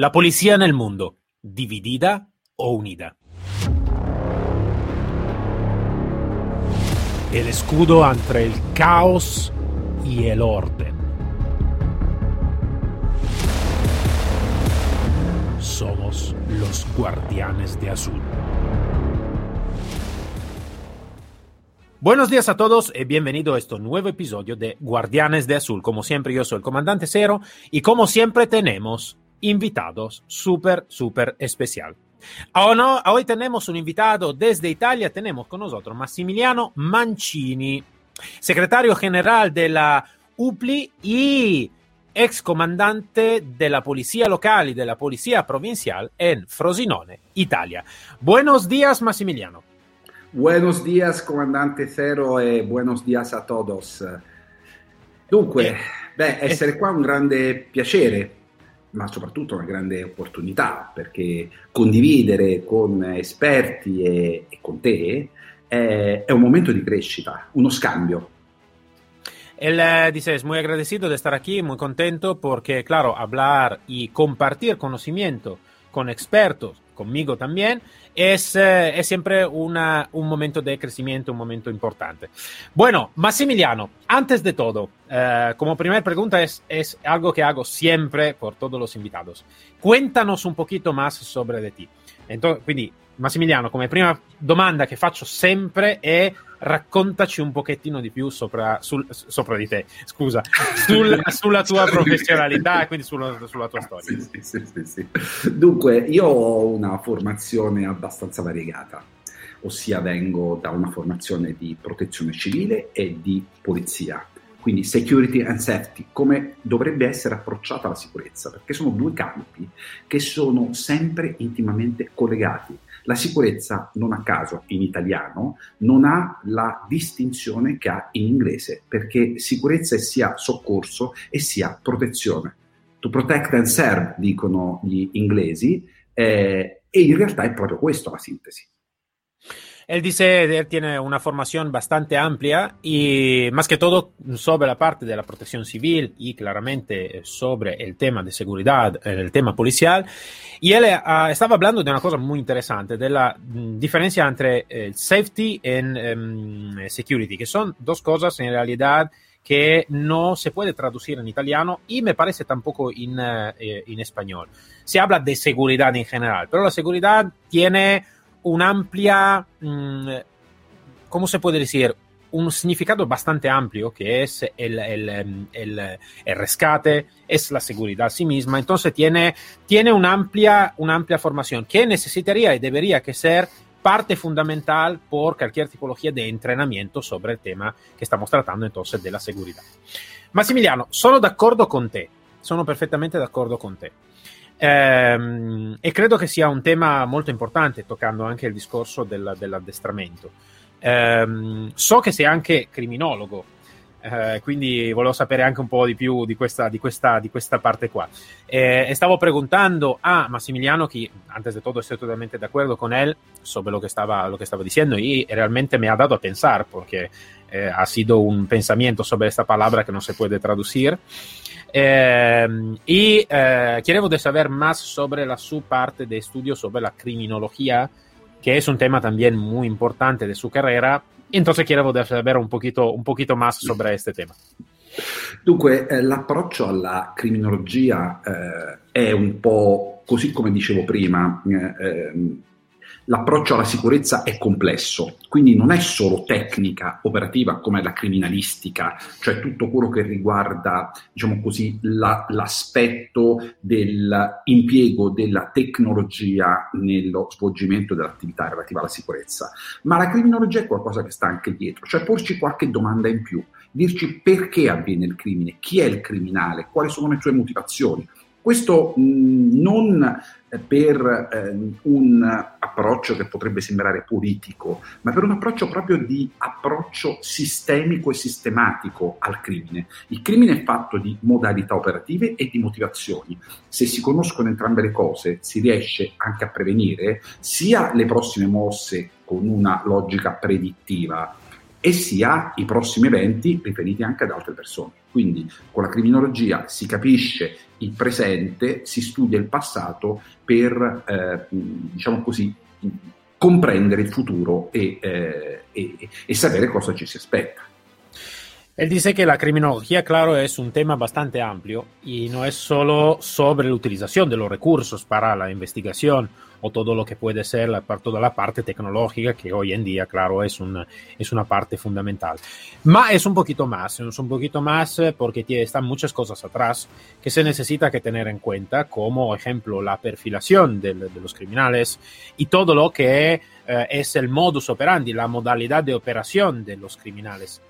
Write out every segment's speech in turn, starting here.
La policía en el mundo, dividida o unida. El escudo entre el caos y el orden. Somos los guardianes de azul. Buenos días a todos y bienvenido a este nuevo episodio de Guardianes de Azul. Como siempre, yo soy el comandante Cero y como siempre tenemos invitados súper, súper especial. Oh, no, hoy tenemos un invitado desde Italia, tenemos con nosotros Massimiliano Mancini, secretario general de la UPLI y ex comandante de la policía local y de la policía provincial en Frosinone, Italia. Buenos días, Massimiliano. Buenos días, comandante Zero, e buenos días a todos. Dunque, eh, beh, essere eh, qua è un grande piacere ma soprattutto una grande opportunità perché condividere con esperti e, e con te è, è, un momento di crescita, uno scambio. Él eh, dice, es muy agradecido de estar aquí, muy contento porque, claro, hablar y compartir conocimiento con expertos, conmigo también, es, eh, es siempre una, un momento de crecimiento, un momento importante. Bueno, Massimiliano, antes de todo, eh, como primera pregunta es, es algo que hago siempre por todos los invitados. Cuéntanos un poquito más sobre de ti. Entonces, quindi Massimiliano, come prima domanda che faccio sempre è raccontaci un pochettino di più sopra, sul, sopra di te, scusa, sul, sulla tua professionalità e quindi sulla, sulla, tua storia. Sì, sì, sì, sì, Dunque, io ho una formazione abbastanza variegata, ossia vengo da una formazione di protezione civile e di polizia quindi security and safety, come dovrebbe essere approcciata la sicurezza, perché sono due campi che sono sempre intimamente collegati. La sicurezza, non a caso in italiano, non ha la distinzione che ha in inglese, perché sicurezza è sia soccorso e sia protezione. To protect and serve, dicono gli inglesi, eh, e in realtà è proprio questo la sintesi. Él dice, él tiene una formación bastante amplia y más que todo sobre la parte de la protección civil y claramente sobre el tema de seguridad, el tema policial. Y él uh, estaba hablando de una cosa muy interesante, de la mm, diferencia entre el safety y um, security, que son dos cosas en realidad que no se puede traducir en italiano y me parece tampoco en, uh, en español. Se habla de seguridad en general, pero la seguridad tiene un'ampia, mh, mm, ¿cómo se puede decir? Un significado bastante amplio que es el, el, el, el, rescate, es la seguridad a sí misma. Entonces tiene, tiene una, amplia, una amplia formación que necesitaría y debería que ser parte fundamental por cualquier tipología de entrenamiento sobre el tema que estamos tratando entonces de la seguridad. Massimiliano, sono d'accordo con te, sono perfettamente d'accordo con te. Ehm, e credo che sia un tema molto importante, toccando anche il discorso del, dell'addestramento. Ehm, so che sei anche criminologo, eh, quindi volevo sapere anche un po' di più di questa, di questa, di questa parte qua. Eh, e stavo preguntando a Massimiliano, che antes de todo estoy totalmente de con él sobre lo que estaba, lo que estaba diciendo y realmente me ha dado a pensar, porque eh, ha sido un pensamiento sobre esta palabra que no se puede traducir. Eh, y eh, quiero saber más sobre la su parte de estudio sobre la criminología, que es un tema también muy importante de su carrera. Entonces quiero saber un poquito, un poquito más sobre este tema. Dunque, eh, l'approccio alla criminologia eh, è un po' così come dicevo prima, eh, ehm, l'approccio alla sicurezza è complesso, quindi non è solo tecnica operativa come la criminalistica, cioè tutto quello che riguarda, diciamo così, la, l'aspetto dell'impiego della tecnologia nello svolgimento dell'attività relativa alla sicurezza, ma la criminologia è qualcosa che sta anche dietro, cioè porci qualche domanda in più, dirci perché avviene il crimine, chi è il criminale, quali sono le sue motivazioni. Questo mh, non per eh, un approccio che potrebbe sembrare politico, ma per un approccio proprio di approccio sistemico e sistematico al crimine. Il crimine è fatto di modalità operative e di motivazioni. Se si conoscono entrambe le cose, si riesce anche a prevenire sia le prossime mosse con una logica predittiva e sia i prossimi eventi riferiti anche ad altre persone. Quindi con la criminologia si capisce il presente, si studia il passato per, eh, diciamo così, comprendere il futuro e, eh, e, e sapere cosa ci si aspetta. Él dice que la criminología, claro, es un tema bastante amplio y no es solo sobre la utilización de para la investigación o todo lo que puede ser la, toda la parte tecnológica, que hoy en día, claro, es una, es una parte fundamental. Ma es un poquito más, es un poquito más eh, porque tiene, están muchas cosas atrás que se necesita que tener en cuenta, como ejemplo la perfilación de, de los criminales y todo lo que eh, es el modus operandi, la modalidad de operación de los criminales.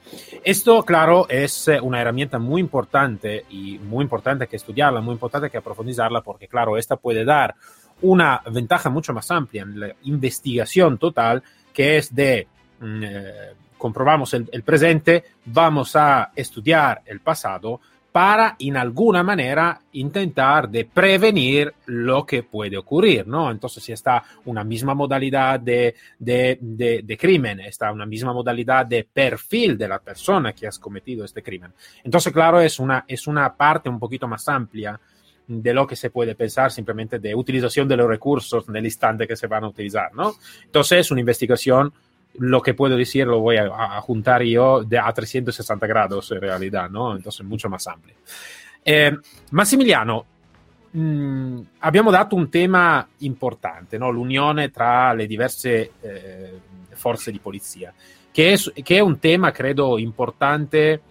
Esto, claro, es eh, una herramienta muy importante y muy importante que estudiarla, muy importante que aprofundizarla, porque, claro, esta puede dar una ventaja mucho más amplia en la investigación total, que es de mm, eh, comprobamos el, presente, vamos a estudiar el pasado para en alguna manera intentar de prevenir lo que puede ocurrir, ¿no? Entonces, si está una misma modalidad de, de, de, crimen, está una misma modalidad de perfil de la persona que ha cometido este crimen. Entonces, claro, es una, es una parte un poquito más amplia de lo que se puede pensar simplemente de utilización de los recursos en el instante que se van a utilizar, ¿no? Entonces es una investigación, lo que puedo decir lo voy a, a juntar yo de a 360 grados en realidad, ¿no? Entonces mucho más amplio. Eh, Massimiliano, mh, mm, abbiamo dato un tema importante, no? l'unione tra le diverse eh, forze di polizia, che è, che è un tema, credo, importante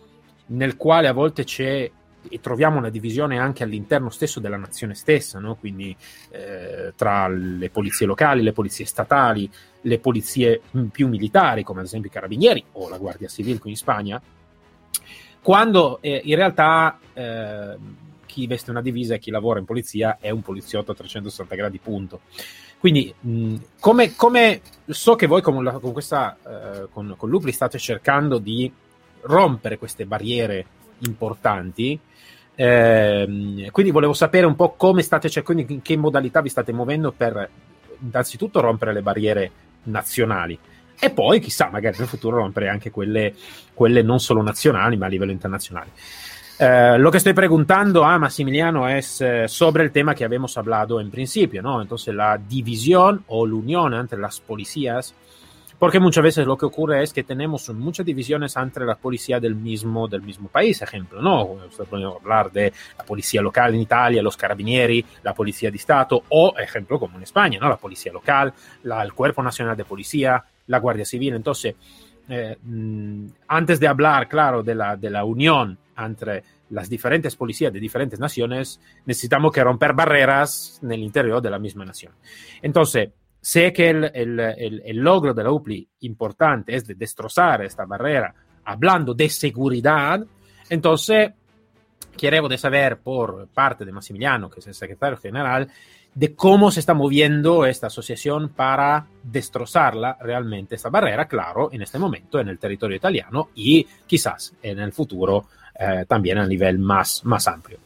nel quale a volte c'è e troviamo una divisione anche all'interno stesso della nazione stessa, no? quindi eh, tra le polizie locali, le polizie statali, le polizie più militari, come ad esempio i carabinieri o la Guardia Civile qui in Spagna, quando eh, in realtà eh, chi veste una divisa e chi lavora in polizia è un poliziotto a 360 gradi, punto. Quindi, mh, come, come, so che voi con, la, con questa, eh, con, con Lupli state cercando di rompere queste barriere importanti, eh, quindi volevo sapere un po' come state cercando, in che modalità vi state muovendo per innanzitutto rompere le barriere nazionali e poi chissà, magari nel futuro rompere anche quelle, quelle non solo nazionali ma a livello internazionale. Eh, lo que estoy preguntando a Massimiliano es eh, sobre el tema que habíamos hablado en principio, ¿no? Entonces, la división o la unión entre las policías Porque muchas veces lo que ocurre es que tenemos muchas divisiones entre la policía del mismo, del mismo país, ejemplo, ¿no? Podemos hablar de la policía local en Italia, los carabinieri, la policía de Estado, o ejemplo como en España, ¿no? La policía local, la, el Cuerpo Nacional de Policía, la Guardia Civil. Entonces, eh, mm, antes de hablar, claro, de la, de la unión entre las diferentes policías de diferentes naciones, necesitamos que romper barreras en el interior de la misma nación. Entonces, sé que el, el, el, el, logro de la UPLI importante es de destrozar esta barrera hablando de seguridad, entonces queremos saber por parte de Massimiliano, que es el secretario general, de cómo se está moviendo esta asociación para destrozarla realmente esta barrera, claro, en este momento en el territorio italiano y quizás en el futuro eh, también a nivel más, más amplio.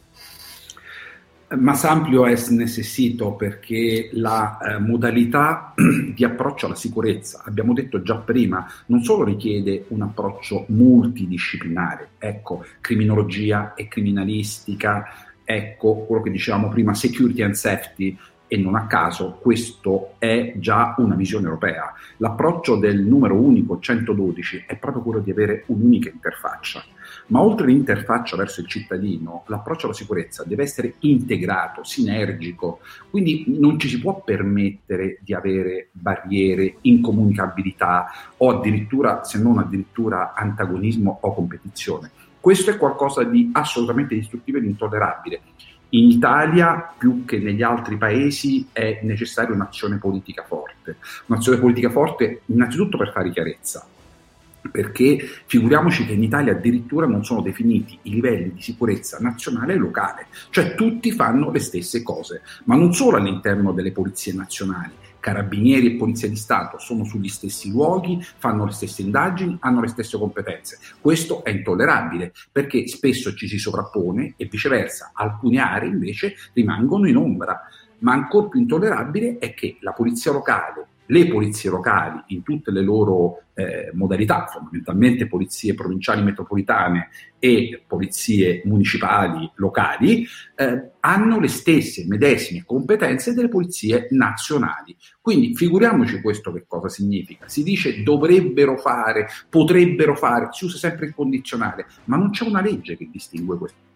Más amplio es necessito perché la eh, modalità di approccio alla sicurezza, abbiamo detto già prima, non solo richiede un approccio multidisciplinare, ecco, criminologia e criminalistica, ecco quello che dicevamo prima, security and safety, e non a caso questo è già una visione europea. L'approccio del numero unico 112 è proprio quello di avere un'unica interfaccia ma oltre l'interfaccia verso il cittadino, l'approccio alla sicurezza deve essere integrato, sinergico, quindi non ci si può permettere di avere barriere, incomunicabilità o addirittura, se non addirittura, antagonismo o competizione. Questo è qualcosa di assolutamente distruttivo ed intollerabile. In Italia, più che negli altri paesi, è necessaria un'azione politica forte. Un'azione politica forte innanzitutto per fare chiarezza, perché figuriamoci che in Italia addirittura non sono definiti i livelli di sicurezza nazionale e locale, cioè tutti fanno le stesse cose, ma non solo all'interno delle polizie nazionali. Carabinieri e Polizia di Stato sono sugli stessi luoghi, fanno le stesse indagini, hanno le stesse competenze. Questo è intollerabile perché spesso ci si sovrappone e viceversa, alcune aree invece rimangono in ombra. Ma ancora più intollerabile è che la polizia locale le polizie locali in tutte le loro eh, modalità, fondamentalmente polizie provinciali metropolitane e polizie municipali locali, eh, hanno le stesse medesime competenze delle polizie nazionali. Quindi figuriamoci questo che cosa significa. Si dice dovrebbero fare, potrebbero fare, si usa sempre il condizionale, ma non c'è una legge che distingue questo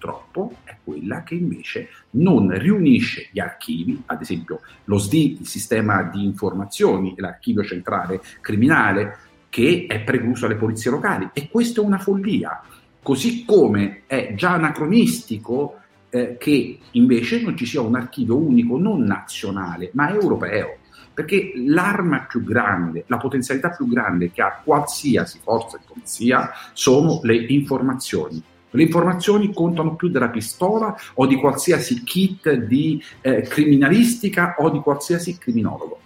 purtroppo è quella che invece non riunisce gli archivi, ad esempio lo SDI, il sistema di informazioni, l'archivio centrale criminale, che è precluso alle polizie locali. E questa è una follia. Così come è già anacronistico eh, che invece non ci sia un archivio unico non nazionale, ma europeo. Perché l'arma più grande, la potenzialità più grande che ha qualsiasi forza di polizia sono le informazioni le informazioni contano più della pistola o di qualsiasi kit di eh, criminalistica o di qualsiasi criminologo.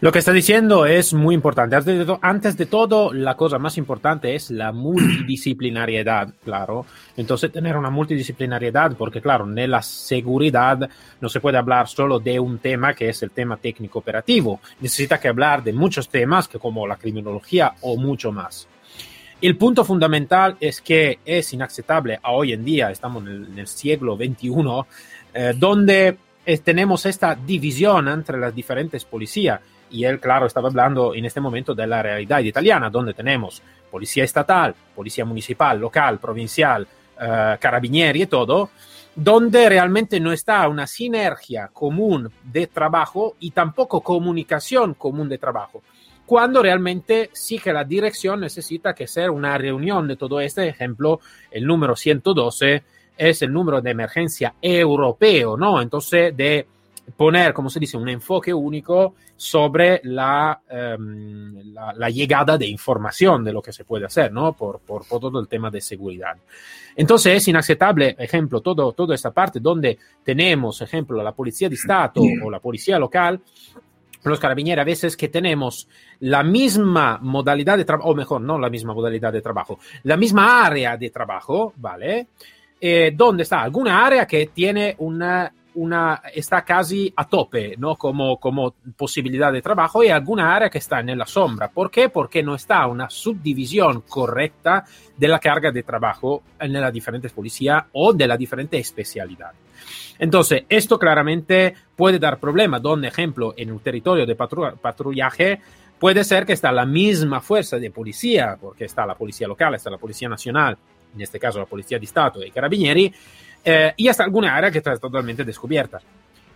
Lo que está diciendo es muy importante. Antes de, to antes de, todo, la cosa más importante es la multidisciplinariedad, claro. Entonces, tener una multidisciplinariedad, porque claro, en la seguridad no se puede hablar solo de un tema que es el tema técnico operativo. Necesita que hablar de muchos temas, que como la criminología o mucho más. El punto fundamental es que es inaceptable a hoy en día, estamos en el, en el siglo XXI, eh, donde eh, tenemos esta división entre las diferentes policías. Y él, claro, estaba hablando en este momento de la realidad italiana, donde tenemos policía estatal, policía municipal, local, provincial, eh, carabinieri y todo, donde realmente no está una sinergia común de trabajo y tampoco comunicación común de trabajo cuando realmente sí que la dirección necesita que sea una reunión de todo este. Ejemplo, el número 112 es el número de emergencia europeo, ¿no? Entonces, de poner, como se dice, un enfoque único sobre la, um, la, la, llegada de información de lo que se puede hacer, ¿no? Por, por, por, todo el tema de seguridad. Entonces es inaceptable, ejemplo, todo, toda esta parte donde tenemos, ejemplo, la policía de Estado o la policía local los carabinieri a veces que tenemos la misma modalidad de trabajo, o mejor, no la misma modalidad de trabajo, la misma área de trabajo, ¿vale? Eh, donde está alguna área que tiene una, una, está casi a tope, ¿no? Como, como posibilidad de trabajo y alguna área que está en la sombra. ¿Por qué? Porque no está una subdivisión correcta de la carga de trabajo en las diferentes policías o de la diferente especialidad. Entonces, esto claramente puede dar problemas, donde, ejemplo, en un territorio de patrullaje, puede ser que está la misma fuerza de policía, porque está la policía local, está la policía nacional, en este caso la policía de Estado y carabinieri, eh, y hasta alguna área que está totalmente descubierta.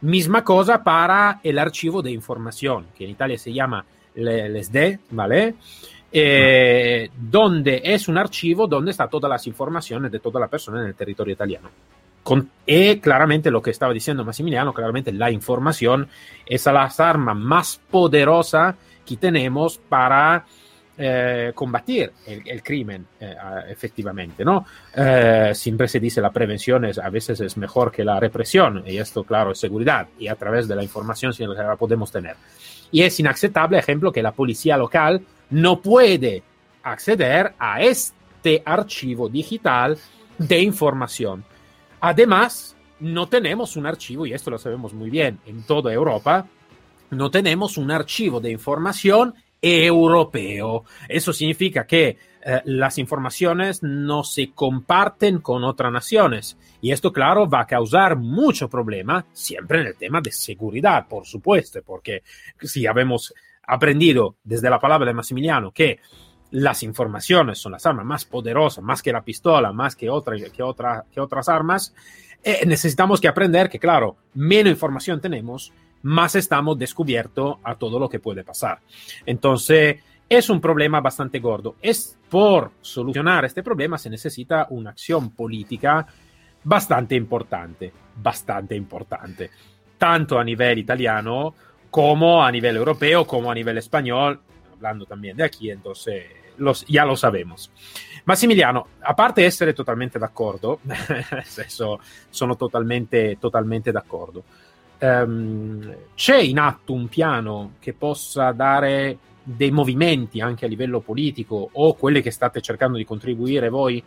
Misma cosa para el archivo de información, que en Italia se llama el SD, ¿vale? Eh, donde es un archivo donde están todas las informaciones de toda la persona en el territorio italiano. Con, y claramente lo que estaba diciendo Massimiliano, claramente la información es la arma más poderosa que tenemos para eh, combatir el, el crimen eh, efectivamente, ¿no? Eh, siempre se dice la prevención es, a veces es mejor que la represión y esto, claro, es seguridad y a través de la información sí la podemos tener. Y es inaceptable, ejemplo, que la policía local no puede acceder a este archivo digital de información Además, no tenemos un archivo, y esto lo sabemos muy bien en toda Europa, no tenemos un archivo de información europeo. Eso significa que eh, las informaciones no se comparten con otras naciones. Y esto, claro, va a causar mucho problema siempre en el tema de seguridad, por supuesto, porque si habemos aprendido desde la palabra de Massimiliano que las informaciones son las armas más poderosas, más que la pistola, más que, otra, que, otra, que otras armas, eh, necesitamos que aprender que, claro, menos información tenemos, más estamos descubierto a todo lo que puede pasar. Entonces, es un problema bastante gordo. Es por solucionar este problema se necesita una acción política bastante importante, bastante importante, tanto a nivel italiano como a nivel europeo, como a nivel español, hablando también de aquí, entonces los, ya lo sabemos. Massimiliano, a parte essere totalmente d'accordo, nel senso sono totalmente, totalmente d'accordo, um, c'è in atto un piano che possa dare dei movimenti anche a livello politico o quelli che state cercando di contribuire voi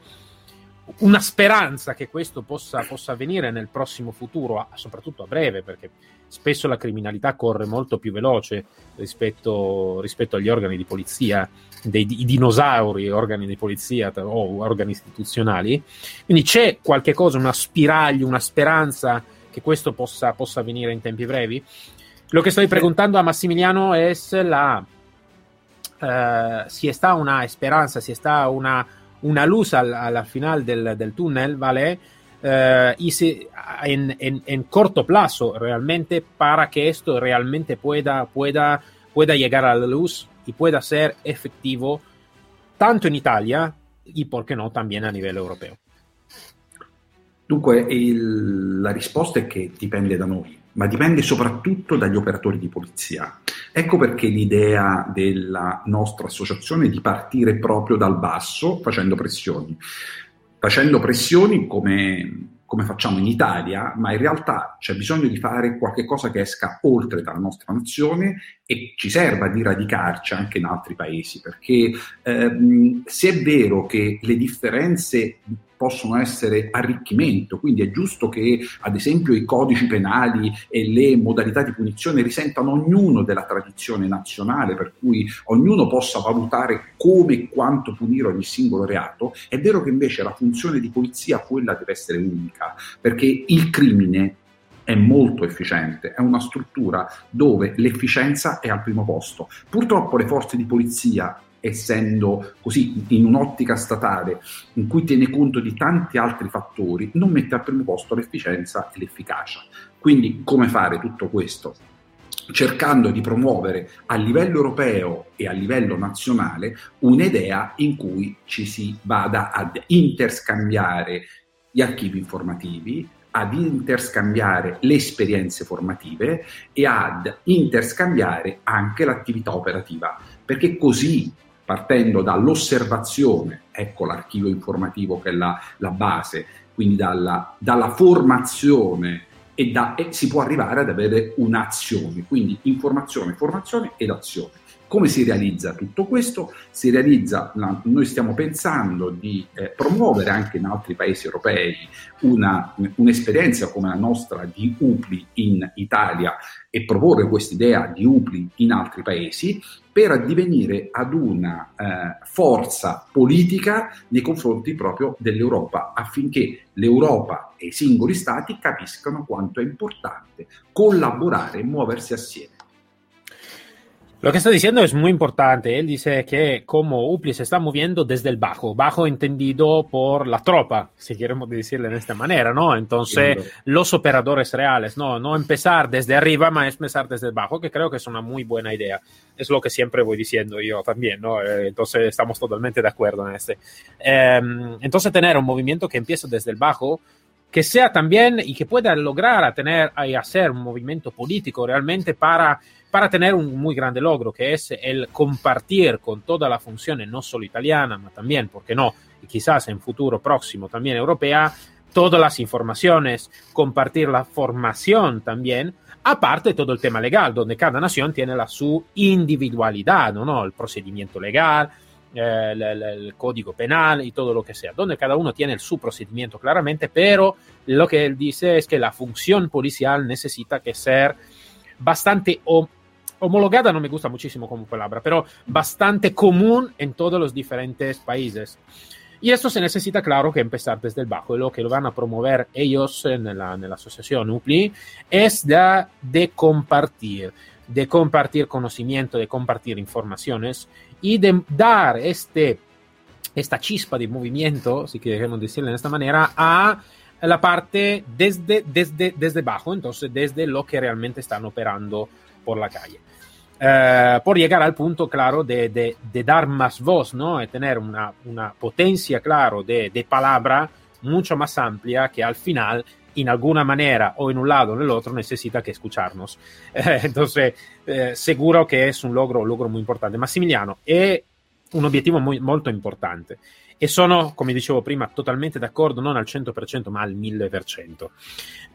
una speranza che questo possa, possa, avvenire nel prossimo futuro, soprattutto a breve, perché spesso la criminalità corre molto più veloce rispetto, rispetto agli organi di polizia, dei i dinosauri organi di polizia o organi istituzionali. Quindi c'è qualche cosa, una spiraglio, una speranza che questo possa, possa avvenire in tempi brevi. Lo che sto preguntando a Massimiliano è se la, uh, si sta una speranza, si sta una una luz al, al final del, del, túnel, ¿vale? Uh, y si, en, en, en, corto plazo realmente para que esto realmente pueda, pueda, pueda llegar a la luz y pueda ser efectivo tanto in Italia y, por qué no, también a livello europeo. Dunque, il, la risposta è che dipende da noi, ma dipende soprattutto dagli operatori di polizia. Ecco perché l'idea della nostra associazione è di partire proprio dal basso facendo pressioni. Facendo pressioni come, come facciamo in Italia, ma in realtà c'è bisogno di fare qualcosa che esca oltre dalla nostra nazione e ci serva di radicarci anche in altri paesi, perché ehm, se è vero che le differenze possono essere arricchimento, quindi è giusto che ad esempio i codici penali e le modalità di punizione risentano ognuno della tradizione nazionale, per cui ognuno possa valutare come e quanto punire ogni singolo reato, è vero che invece la funzione di polizia quella deve essere unica, perché il crimine è molto efficiente, è una struttura dove l'efficienza è al primo posto. Purtroppo le forze di polizia essendo così in un'ottica statale in cui tiene conto di tanti altri fattori, non mette al primo posto l'efficienza e l'efficacia. Quindi come fare tutto questo? cercando di promuovere a livello europeo e a livello nazionale un'idea in cui ci si vada ad interscambiare gli archivi informativi, ad interscambiare le esperienze formative e ad interscambiare anche l'attività operativa, perché così partendo dall'osservazione, ecco l'archivio informativo che è la, la base, quindi dalla, dalla formazione e, da, e, si può arrivare ad avere un'azione, quindi informazione, formazione ed azione. Come si realizza tutto questo? Si realizza, noi stiamo pensando di eh, promuovere anche in altri paesi europei una, un'esperienza come la nostra di UPLI in Italia e proporre questa idea di UPLI in altri paesi per addivenire ad una eh, forza politica nei confronti proprio dell'Europa, affinché l'Europa e i singoli stati capiscano quanto è importante collaborare e muoversi assieme. Lo que está diciendo es muy importante. Él dice que como UPLI se está moviendo desde el bajo, bajo entendido por la tropa, si queremos decirle de esta manera, ¿no? Entonces, los operadores reales, ¿no? No empezar desde arriba, más empezar desde el bajo, que creo que es una muy buena idea. Es lo que siempre voy diciendo yo también, ¿no? Eh, entonces, estamos totalmente de acuerdo en este. Em, entonces, tener un movimiento que empieza desde el bajo, que sea también y que pueda lograr a tener y hacer un movimiento político realmente para para tener un muy grande logro, que es el compartir con toda la función, no solo italiana, pero también, ¿por qué no? Y quizás en futuro próximo también europea, todas las informaciones, compartir la formación también, aparte todo el tema legal, donde cada nación tiene la su individualidad, ¿no? El procedimiento legal, eh, el, el, el, código penal y todo lo que sea, donde cada uno tiene su procedimiento claramente, pero lo que él dice es que la función policial necesita que ser bastante homologada no me gusta muchísimo como palabra, pero bastante común en todos los diferentes países. Y esto se necesita, claro, que empezar desde el bajo. Y lo que lo van a promover ellos en la, en la asociación UPLI es de, de, compartir, de compartir conocimiento, de compartir informaciones y de dar este, esta chispa de movimiento, si queremos decirlo de esta manera, a la parte desde, desde, desde bajo, entonces desde lo que realmente están operando por la calle. Eh, por llegar al punto, claro, de, de, de, dar más voz, ¿no? De tener una, una potencia, claro, de, de, palabra mucho más amplia que al final, en alguna manera, o en un lado o en el otro, necesita que escucharnos. Eh, entonces, eh, seguro que es un logro, un logro muy importante. Massimiliano, è un obiettivo muy, molto importante. E sono, come dicevo prima, totalmente d'accordo, non al 100%, ma al 1000%.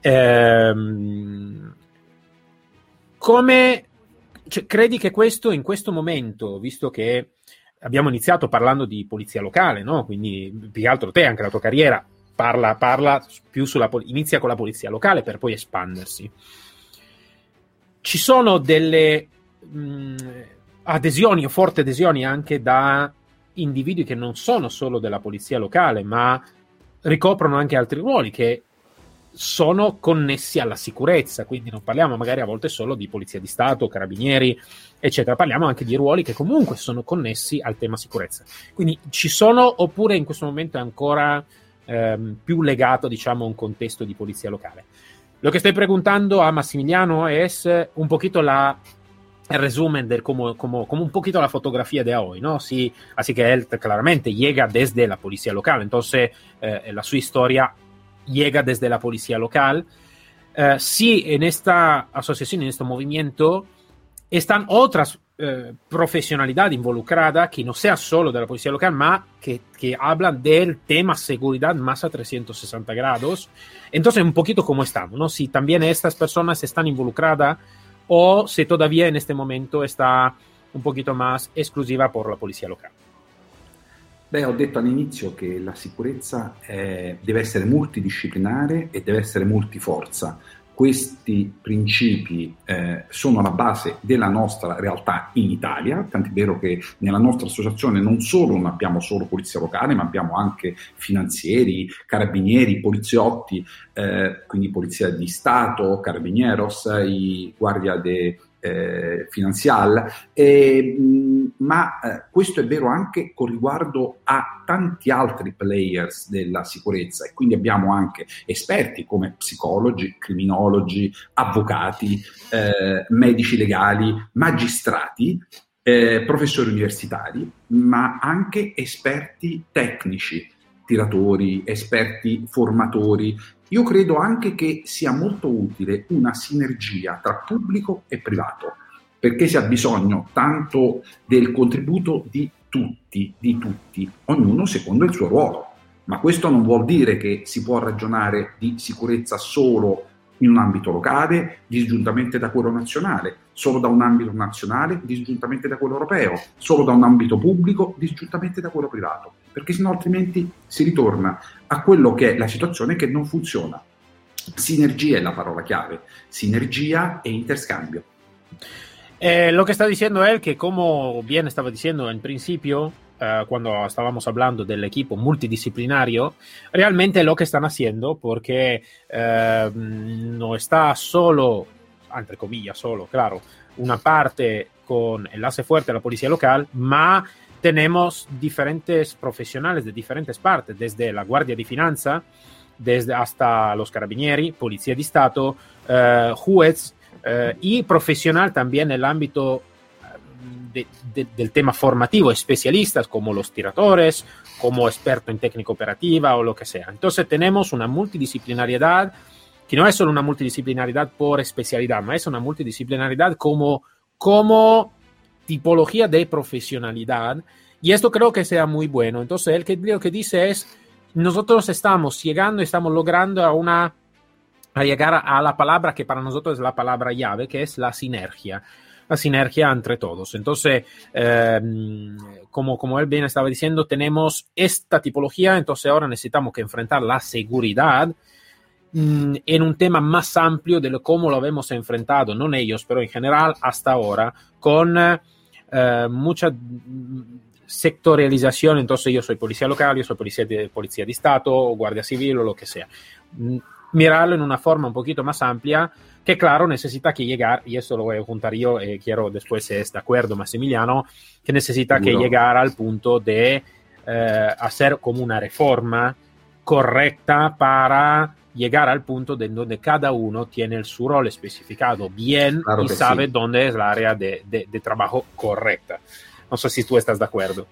Ehm, come cioè, credi che questo in questo momento, visto che abbiamo iniziato parlando di polizia locale, no? Quindi più che altro te, anche la tua carriera, parla, parla più sulla inizia con la polizia locale per poi espandersi. Ci sono delle mh, adesioni o forti adesioni anche da individui che non sono solo della polizia locale, ma ricoprono anche altri ruoli che sono connessi alla sicurezza, quindi non parliamo magari a volte solo di polizia di Stato, carabinieri, eccetera, parliamo anche di ruoli che comunque sono connessi al tema sicurezza. Quindi ci sono oppure in questo momento è ancora ehm, più legato diciamo a un contesto di polizia locale. Lo che stai preguntando a Massimiliano è un poquito la resumen de como, como, como un poquito la fotografía de hoy, ¿no? Sí, así que él claramente llega desde la policía local, entonces eh, la su historia llega desde la policía local. Eh, sí, en esta asociación, en este movimiento, están otras eh, profesionalidades involucradas que no sea solo de la policía local, ma que, que, hablan del tema seguridad más a 360 grados. Entonces, un poquito como estamos, ¿no? Si también estas personas están involucradas o se todavía en este momento está un poquito más esclusiva por la policía local. Beh, ho detto all'inizio che la sicurezza è, deve essere multidisciplinare e deve essere multiforza. Questi principi eh, sono la base della nostra realtà in Italia, tant'è vero che nella nostra associazione non solo non abbiamo solo polizia locale, ma abbiamo anche finanzieri, carabinieri, poliziotti, eh, quindi polizia di Stato, carabinieros, i guardia de eh, finanziaria, e, mh, ma eh, questo è vero anche con riguardo a tanti altri players della sicurezza. E quindi abbiamo anche esperti come psicologi, criminologi, avvocati, eh, medici legali, magistrati, eh, professori universitari, ma anche esperti tecnici, tiratori, esperti formatori, io credo anche che sia molto utile una sinergia tra pubblico e privato, perché si ha bisogno tanto del contributo di tutti, di tutti, ognuno secondo il suo ruolo. Ma questo non vuol dire che si può ragionare di sicurezza solo in un ambito locale, disgiuntamente da quello nazionale, solo da un ambito nazionale, disgiuntamente da quello europeo, solo da un ambito pubblico, disgiuntamente da quello privato, perché sennò altrimenti si ritorna a quello che è la situazione che non funziona. Sinergia è la parola chiave, sinergia e interscambio. Eh, lo que está diciendo él, que como bien estaba diciendo en principio, uh, cuando estábamos hablando del equipo multidisciplinario, realmente lo que están haciendo, porque uh, no está solo, entre comillas, solo, claro, una parte con enlace fuerte a la policía local, ma tenemos diferentes profesionales de diferentes partes, desde la Guardia de Finanza, desde hasta los carabinieri, Policía de Estado, uh, juez y profesional también en el ámbito de, de, del tema formativo, especialistas como los tiradores, como experto en técnica operativa o lo que sea. Entonces tenemos una multidisciplinariedad que no es solo una multidisciplinariedad por especialidad, ma es una multidisciplinariedad como, como tipología de profesionalidad. Y esto creo que sea muy bueno. Entonces, él que, lo que dice es, nosotros estamos llegando, estamos logrando a una a llegar a la palabra que para nosotros es la palabra llave, que es la sinergia. La sinergia entre todos. Entonces, eh, como, como él bien estaba diciendo, tenemos esta tipología, entonces ahora necesitamos que enfrentar la seguridad mmm, en un tema más amplio de lo, cómo lo hemos enfrentado, no ellos, pero en general hasta ahora, con eh, mucha sectorialización, entonces yo soy policía local, yo soy policía de, policía de Estado, guardia civil o lo que sea. Mirarlo en una forma un poquito más amplia, que claro, necesita que llegar, y eso lo voy a juntar yo, eh, quiero después si es de acuerdo Massimiliano, que necesita Seguro. que llegar al punto de eh, hacer como una reforma correcta para llegar al punto de donde cada uno tiene el su rol especificado bien claro y sabe sí. dónde es la área de, de, de, trabajo correcta. No sé si tú estás de acuerdo.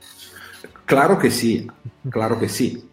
Claro che sì, claro che sì.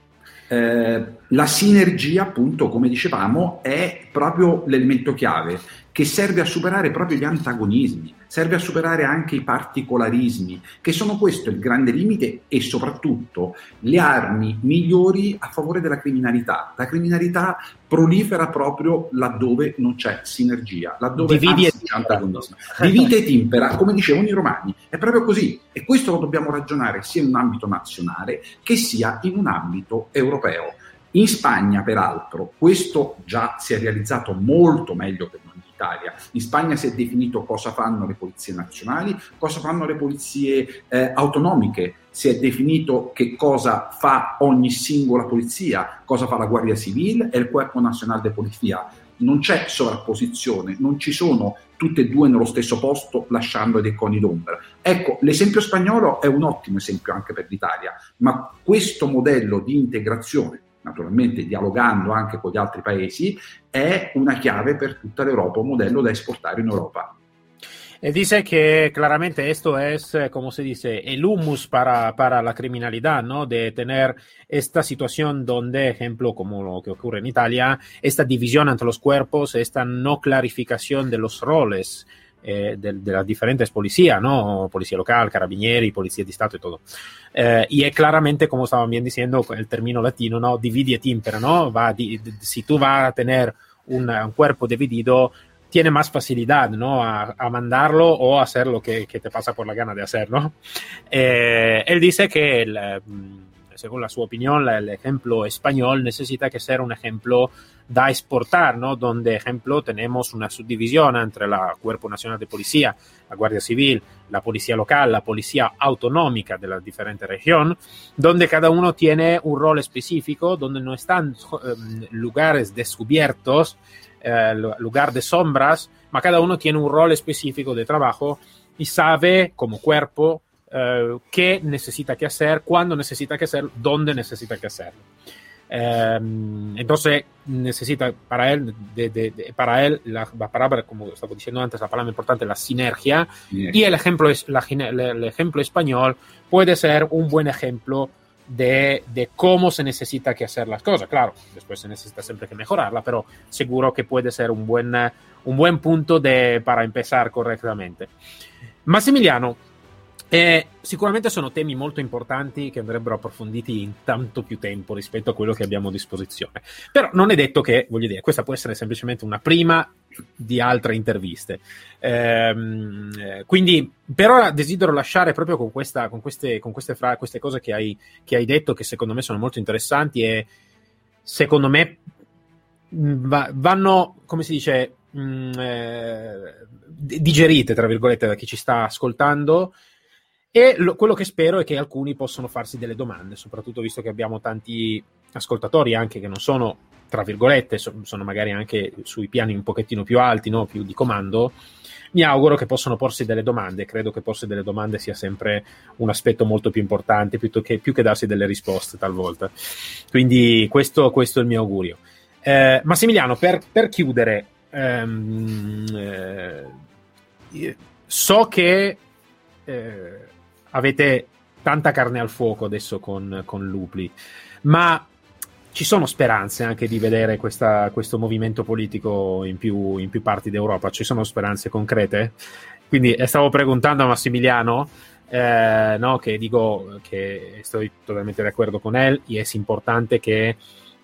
Eh, la sinergia, appunto, come dicevamo, è proprio l'elemento chiave. Che serve a superare proprio gli antagonismi, serve a superare anche i particolarismi, che sono questo il grande limite e soprattutto le armi migliori a favore della criminalità. La criminalità prolifera proprio laddove non c'è sinergia, laddove Dividi anzi, c'è antagonismo. Divide e timpera, come dicevano i romani, è proprio così e questo lo dobbiamo ragionare sia in un ambito nazionale che sia in un ambito europeo. In Spagna, peraltro, questo già si è realizzato molto meglio che noi Italia. In Spagna si è definito cosa fanno le polizie nazionali, cosa fanno le polizie eh, autonomiche, si è definito che cosa fa ogni singola polizia, cosa fa la Guardia Civile e il Corpo Nazionale de Polizia. Non c'è sovrapposizione, non ci sono tutte e due nello stesso posto lasciando dei coni d'ombra. Ecco, l'esempio spagnolo è un ottimo esempio anche per l'Italia, ma questo modello di integrazione naturalmente dialogando anche con gli altri paesi, è una chiave per tutta l'Europa, un modello da esportare in Europa. E dice que claramente esto es, como se dice, el humus para, la criminalidad, ¿no? De tener esta situación donde, ejemplo, como lo que ocurre en Italia, esta división entre los cuerpos, esta no clarificación de los roles eh, de, de, las diferentes policías, ¿no? Policía local, carabinieri, policía de Estado y todo. Eh, y es claramente, como estaban bien diciendo, el término latino, ¿no? Dividi et ¿no? Va, di, si tú vas a tener un, un, cuerpo dividido, tiene más facilidad, ¿no? A, a mandarlo o a hacer lo que, que, te pasa por la gana de hacer, ¿no? Eh, él dice que el, según la su opinión, el ejemplo español necesita que ser un ejemplo da exportar, ¿no? Donde, ejemplo, tenemos una subdivisión entre la Cuerpo Nacional de Policía, la Guardia Civil, la Policía Local, la Policía Autonómica de la diferente región, donde cada uno tiene un rol específico, donde no están eh, lugares descubiertos, eh, lugar de sombras, ma cada uno tiene un rol específico de trabajo y sabe como cuerpo eh, qué necesita que hacer, cuándo necesita que hacer, dónde necesita que hacerlo. Eh, entonces necesita para él, de, de, de, para él la, la, palabra, como estaba diciendo antes, la palabra importante, la sinergia, y el ejemplo, es, la, el ejemplo español puede ser un buen ejemplo de, de, cómo se necesita que hacer las cosas. Claro, después se necesita siempre que mejorarla, pero seguro que puede ser un buen, un buen punto de, para empezar correctamente. Massimiliano, Eh, sicuramente sono temi molto importanti che andrebbero approfonditi in tanto più tempo rispetto a quello che abbiamo a disposizione. Però non è detto che, voglio dire, questa può essere semplicemente una prima di altre interviste. Ehm, quindi per ora desidero lasciare proprio con, questa, con, queste, con queste, fra, queste, cose che hai, che hai detto che secondo me sono molto interessanti e secondo me va, vanno, come si dice, mh, eh, digerite, tra virgolette, da chi ci sta ascoltando e lo, quello che spero è che alcuni possano farsi delle domande, soprattutto visto che abbiamo tanti ascoltatori anche che non sono, tra virgolette, so, sono magari anche sui piani un pochettino più alti, no? più di comando. Mi auguro che possano porsi delle domande, credo che porsi delle domande sia sempre un aspetto molto più importante che, più che darsi delle risposte talvolta. Quindi questo, questo è il mio augurio. Eh, Massimiliano, per, per chiudere, ehm, eh, so che eh, avete tanta carne al fuoco adesso con, con Lupli, ma ci sono speranze anche di vedere questa, questo movimento politico in più, in più, parti d'Europa? Ci sono speranze concrete? Quindi eh, stavo preguntando a Massimiliano, eh, no, che dico che sto totalmente d'accordo con y es importante que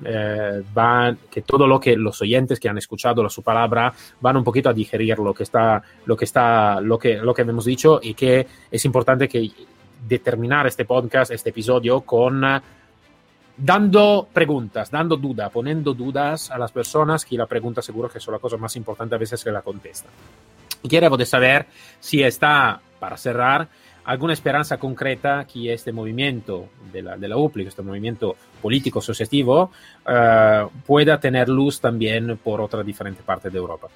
eh, van, que todo lo que los oyentes que han escuchado la, su palabra van un poquito a digerir lo que está, lo que está, lo que, lo que hemos dicho y que es importante que determinar este podcast, este episodio con dando preguntas, dando duda, poniendo dudas a las personas que la pregunta seguro que es la cosa más importante a veces que la contesta. Y quiero de saber si está, para cerrar, alguna esperanza concreta que este movimiento de la, de la UPLI, este movimiento político asociativo, eh, pueda tener luz también por otra differente parte d'Europa.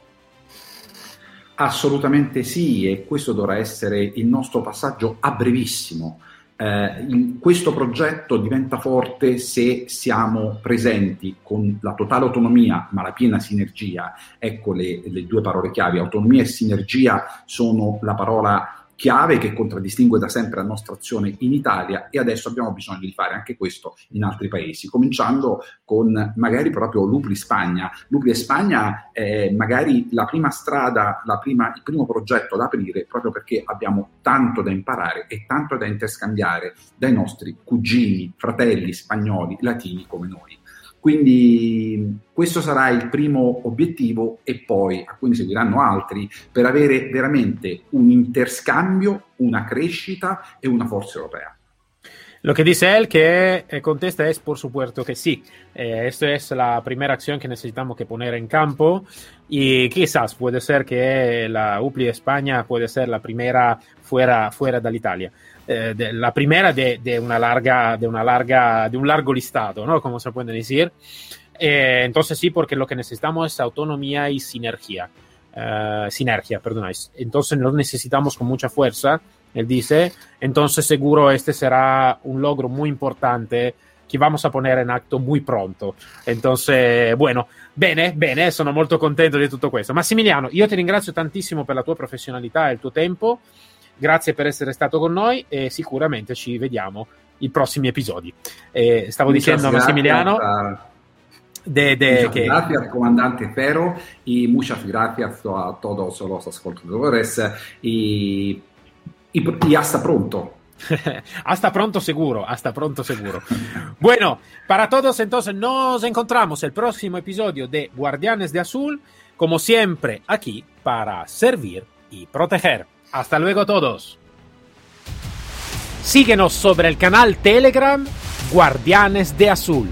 Assolutamente sì, e questo dovrà essere il nostro passaggio a brevissimo. Eh, questo progetto diventa forte se siamo presenti con la totale autonomia ma la piena sinergia. Ecco le, le due parole chiave, autonomia e sinergia sono la parola chiave che contraddistingue da sempre la nostra azione in Italia e adesso abbiamo bisogno di fare anche questo in altri paesi, cominciando con magari proprio Lupli Spagna. Lupli Spagna è magari la prima strada, la prima, il primo progetto da aprire proprio perché abbiamo tanto da imparare e tanto da interscambiare dai nostri cugini, fratelli spagnoli, latini come noi. Quindi questo sarà il primo obiettivo e poi a cui ne seguiranno altri per avere veramente un interscambio, una crescita e una forza europea. Lo que dice que eh, contesta es por supuesto que sí. Eh, esto es la primera acción que necesitamos que poner en campo y quizás puede ser que la UPLI España puede ser la primera fuera, fuera de Italia. Eh, de, la primera de, de, una larga, de, una larga, de un largo listado, ¿no? Como se puede decir. Eh, entonces sí, porque lo que necesitamos es autonomía y sinergia. Uh, sinergia, perdonáis. Entonces lo necesitamos con mucha fuerza, él dice. Entonces seguro este será un logro muy importante che vamos a poner in atto muy pronto. Entonces, bueno, bene, bene, sono molto contento di tutto questo. Massimiliano, io ti ringrazio tantissimo per la tua professionalità e il tuo tempo. Grazie per essere stato con noi e sicuramente ci vediamo i prossimi episodi. Eh, stavo Muchas dicendo a Massimiliano. De, de, muchas que... gracias, comandante Ferro, y muchas gracias a todos los ascoltadores y, y, y hasta pronto. hasta pronto seguro, hasta pronto seguro. bueno, para todos entonces nos encontramos el próximo episodio de Guardianes de Azul, como siempre aquí para servir y proteger. Hasta luego todos. Síguenos sobre el canal Telegram Guardianes de Azul.